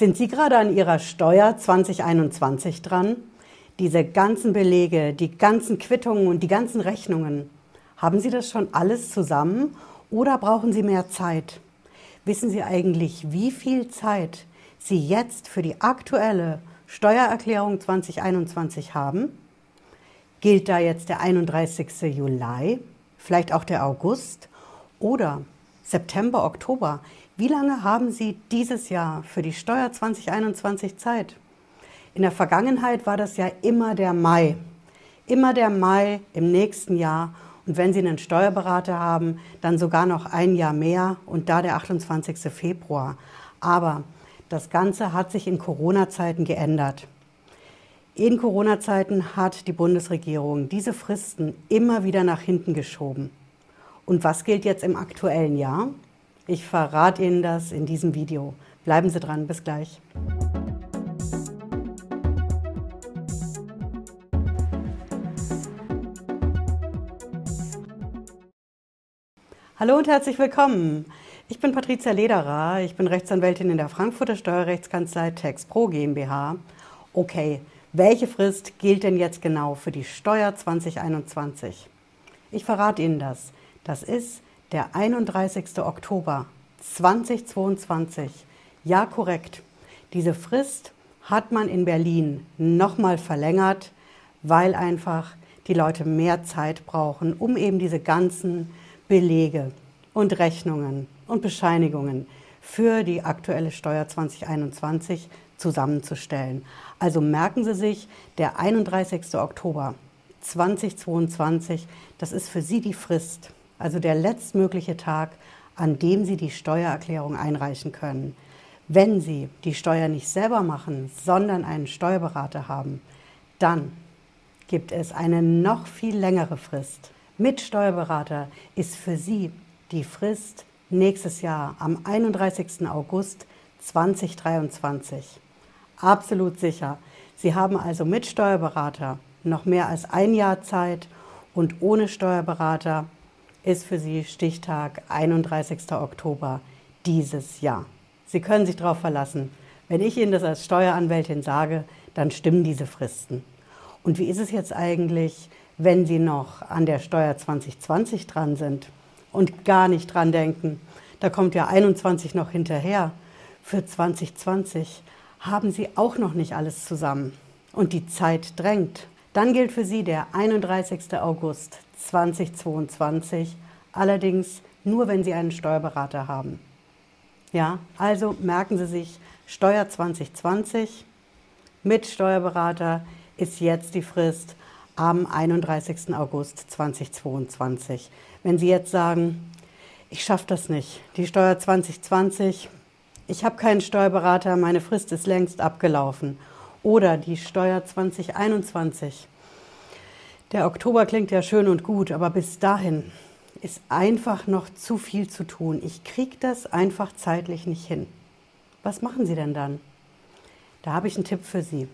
Sind Sie gerade an Ihrer Steuer 2021 dran? Diese ganzen Belege, die ganzen Quittungen und die ganzen Rechnungen. Haben Sie das schon alles zusammen oder brauchen Sie mehr Zeit? Wissen Sie eigentlich, wie viel Zeit Sie jetzt für die aktuelle Steuererklärung 2021 haben? Gilt da jetzt der 31. Juli, vielleicht auch der August oder September, Oktober? Wie lange haben Sie dieses Jahr für die Steuer 2021 Zeit? In der Vergangenheit war das ja immer der Mai. Immer der Mai im nächsten Jahr. Und wenn Sie einen Steuerberater haben, dann sogar noch ein Jahr mehr und da der 28. Februar. Aber das Ganze hat sich in Corona-Zeiten geändert. In Corona-Zeiten hat die Bundesregierung diese Fristen immer wieder nach hinten geschoben. Und was gilt jetzt im aktuellen Jahr? Ich verrate Ihnen das in diesem Video. Bleiben Sie dran, bis gleich. Hallo und herzlich willkommen. Ich bin Patricia Lederer, ich bin Rechtsanwältin in der Frankfurter Steuerrechtskanzlei TexPro GmbH. Okay, welche Frist gilt denn jetzt genau für die Steuer 2021? Ich verrate Ihnen das. Das ist der 31. Oktober 2022. Ja, korrekt. Diese Frist hat man in Berlin nochmal verlängert, weil einfach die Leute mehr Zeit brauchen, um eben diese ganzen Belege und Rechnungen und Bescheinigungen für die aktuelle Steuer 2021 zusammenzustellen. Also merken Sie sich, der 31. Oktober 2022, das ist für Sie die Frist also der letztmögliche Tag, an dem Sie die Steuererklärung einreichen können. Wenn Sie die Steuer nicht selber machen, sondern einen Steuerberater haben, dann gibt es eine noch viel längere Frist. Mit Steuerberater ist für Sie die Frist nächstes Jahr am 31. August 2023. Absolut sicher. Sie haben also mit Steuerberater noch mehr als ein Jahr Zeit und ohne Steuerberater ist für Sie Stichtag 31. Oktober dieses Jahr. Sie können sich darauf verlassen. Wenn ich Ihnen das als Steueranwältin sage, dann stimmen diese Fristen. Und wie ist es jetzt eigentlich, wenn Sie noch an der Steuer 2020 dran sind und gar nicht dran denken? Da kommt ja 21 noch hinterher. Für 2020 haben Sie auch noch nicht alles zusammen. Und die Zeit drängt. Dann gilt für Sie der 31. August 2022, allerdings nur, wenn Sie einen Steuerberater haben. Ja, also merken Sie sich, Steuer 2020 mit Steuerberater ist jetzt die Frist am 31. August 2022. Wenn Sie jetzt sagen, ich schaffe das nicht, die Steuer 2020, ich habe keinen Steuerberater, meine Frist ist längst abgelaufen. Oder die Steuer 2021, der Oktober klingt ja schön und gut, aber bis dahin ist einfach noch zu viel zu tun. Ich kriege das einfach zeitlich nicht hin. Was machen Sie denn dann? Da habe ich einen Tipp für Sie.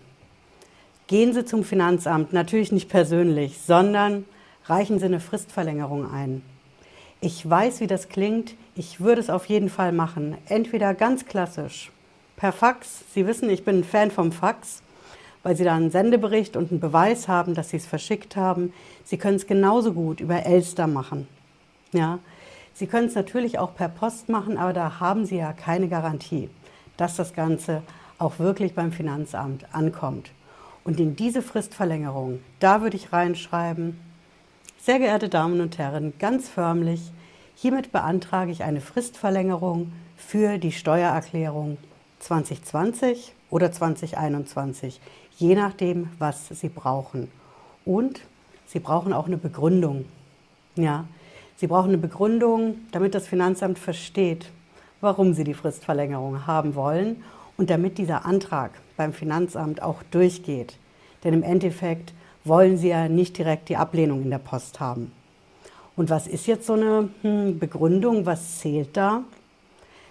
Gehen Sie zum Finanzamt, natürlich nicht persönlich, sondern reichen Sie eine Fristverlängerung ein. Ich weiß, wie das klingt. Ich würde es auf jeden Fall machen. Entweder ganz klassisch, per Fax. Sie wissen, ich bin ein Fan vom Fax weil Sie da einen Sendebericht und einen Beweis haben, dass Sie es verschickt haben. Sie können es genauso gut über Elster machen. Ja. Sie können es natürlich auch per Post machen, aber da haben Sie ja keine Garantie, dass das Ganze auch wirklich beim Finanzamt ankommt. Und in diese Fristverlängerung, da würde ich reinschreiben, sehr geehrte Damen und Herren, ganz förmlich, hiermit beantrage ich eine Fristverlängerung für die Steuererklärung 2020 oder 2021 je nachdem, was Sie brauchen. Und Sie brauchen auch eine Begründung. Ja, Sie brauchen eine Begründung, damit das Finanzamt versteht, warum Sie die Fristverlängerung haben wollen und damit dieser Antrag beim Finanzamt auch durchgeht. Denn im Endeffekt wollen Sie ja nicht direkt die Ablehnung in der Post haben. Und was ist jetzt so eine hm, Begründung? Was zählt da?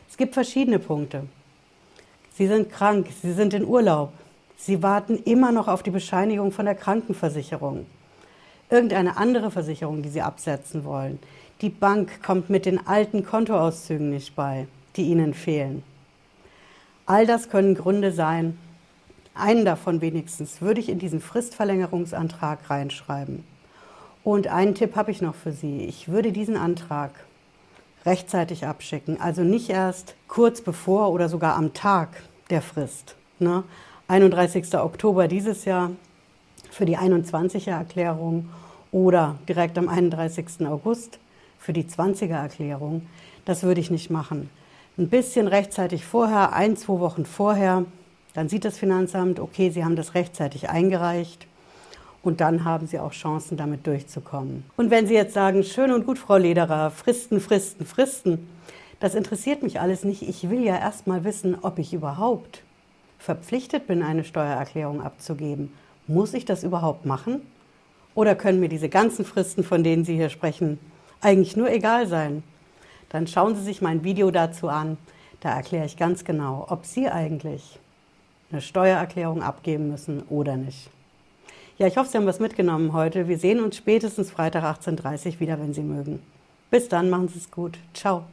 Es gibt verschiedene Punkte. Sie sind krank, Sie sind in Urlaub, Sie warten immer noch auf die Bescheinigung von der Krankenversicherung. Irgendeine andere Versicherung, die Sie absetzen wollen. Die Bank kommt mit den alten Kontoauszügen nicht bei, die Ihnen fehlen. All das können Gründe sein. Einen davon wenigstens würde ich in diesen Fristverlängerungsantrag reinschreiben. Und einen Tipp habe ich noch für Sie. Ich würde diesen Antrag rechtzeitig abschicken, also nicht erst kurz bevor oder sogar am Tag der Frist. Ne? 31. Oktober dieses Jahr für die 21er Erklärung oder direkt am 31. August für die 20er Erklärung. Das würde ich nicht machen. Ein bisschen rechtzeitig vorher, ein, zwei Wochen vorher, dann sieht das Finanzamt, okay, Sie haben das rechtzeitig eingereicht und dann haben Sie auch Chancen, damit durchzukommen. Und wenn Sie jetzt sagen, schön und gut, Frau Lederer, Fristen, Fristen, Fristen, das interessiert mich alles nicht. Ich will ja erst mal wissen, ob ich überhaupt verpflichtet bin, eine Steuererklärung abzugeben. Muss ich das überhaupt machen? Oder können mir diese ganzen Fristen, von denen Sie hier sprechen, eigentlich nur egal sein? Dann schauen Sie sich mein Video dazu an. Da erkläre ich ganz genau, ob Sie eigentlich eine Steuererklärung abgeben müssen oder nicht. Ja, ich hoffe, Sie haben was mitgenommen heute. Wir sehen uns spätestens Freitag 18.30 Uhr wieder, wenn Sie mögen. Bis dann, machen Sie es gut. Ciao.